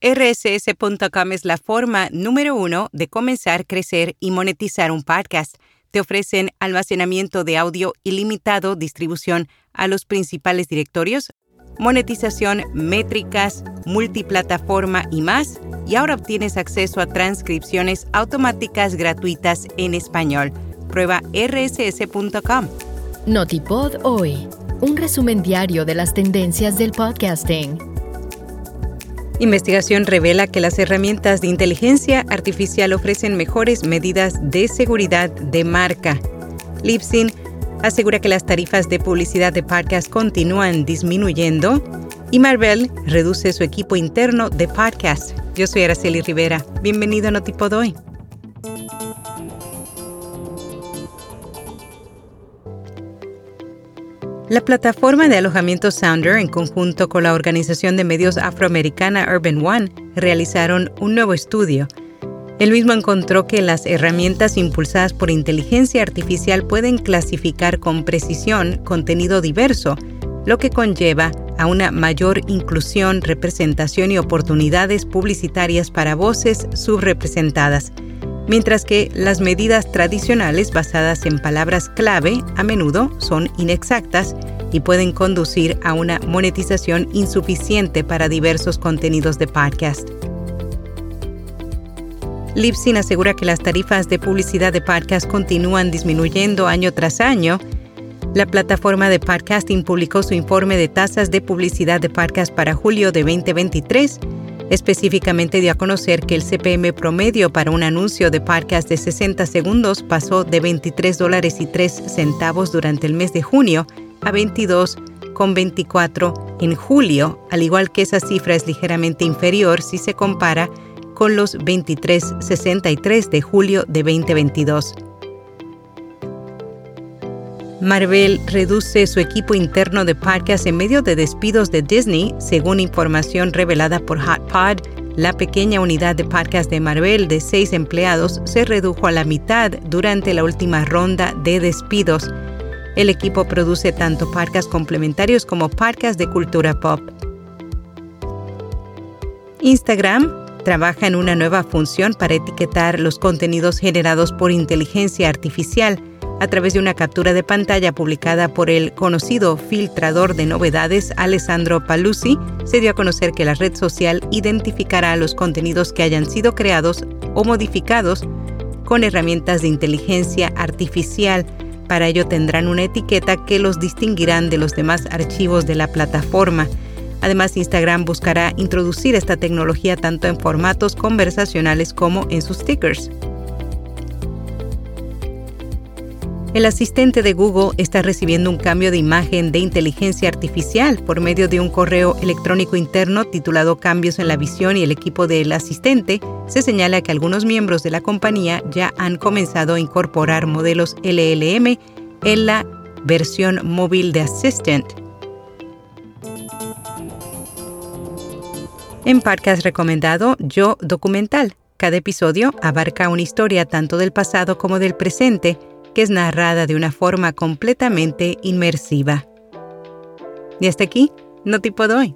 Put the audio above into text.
rss.com es la forma número uno de comenzar, crecer y monetizar un podcast. Te ofrecen almacenamiento de audio ilimitado, distribución a los principales directorios, monetización, métricas, multiplataforma y más. Y ahora obtienes acceso a transcripciones automáticas gratuitas en español. Prueba rss.com. Notipod hoy, un resumen diario de las tendencias del podcasting. Investigación revela que las herramientas de inteligencia artificial ofrecen mejores medidas de seguridad de marca. Libsyn asegura que las tarifas de publicidad de podcast continúan disminuyendo y Marvel reduce su equipo interno de podcast. Yo soy Araceli Rivera. Bienvenido a Notipod hoy. La plataforma de alojamiento Sounder, en conjunto con la organización de medios afroamericana Urban One, realizaron un nuevo estudio. El mismo encontró que las herramientas impulsadas por inteligencia artificial pueden clasificar con precisión contenido diverso, lo que conlleva a una mayor inclusión, representación y oportunidades publicitarias para voces subrepresentadas mientras que las medidas tradicionales basadas en palabras clave a menudo son inexactas y pueden conducir a una monetización insuficiente para diversos contenidos de podcast. Libsyn asegura que las tarifas de publicidad de podcast continúan disminuyendo año tras año. La plataforma de podcasting publicó su informe de tasas de publicidad de podcast para julio de 2023 Específicamente dio a conocer que el CPM promedio para un anuncio de podcast de 60 segundos pasó de 23 dólares y 3 centavos durante el mes de junio a 22,24 en julio, al igual que esa cifra es ligeramente inferior si se compara con los 23.63 de julio de 2022. Marvel reduce su equipo interno de podcast en medio de despidos de Disney, según información revelada por HotPod. La pequeña unidad de podcast de Marvel de seis empleados se redujo a la mitad durante la última ronda de despidos. El equipo produce tanto podcasts complementarios como podcasts de cultura pop. Instagram trabaja en una nueva función para etiquetar los contenidos generados por inteligencia artificial a través de una captura de pantalla publicada por el conocido filtrador de novedades Alessandro Paluzzi, se dio a conocer que la red social identificará los contenidos que hayan sido creados o modificados con herramientas de inteligencia artificial. Para ello tendrán una etiqueta que los distinguirán de los demás archivos de la plataforma. Además, Instagram buscará introducir esta tecnología tanto en formatos conversacionales como en sus stickers. El asistente de Google está recibiendo un cambio de imagen de inteligencia artificial por medio de un correo electrónico interno titulado Cambios en la visión y el equipo del asistente. Se señala que algunos miembros de la compañía ya han comenzado a incorporar modelos LLM en la versión móvil de Assistant. En podcast recomendado, Yo Documental. Cada episodio abarca una historia tanto del pasado como del presente que es narrada de una forma completamente inmersiva. Y hasta aquí, no tipo doy.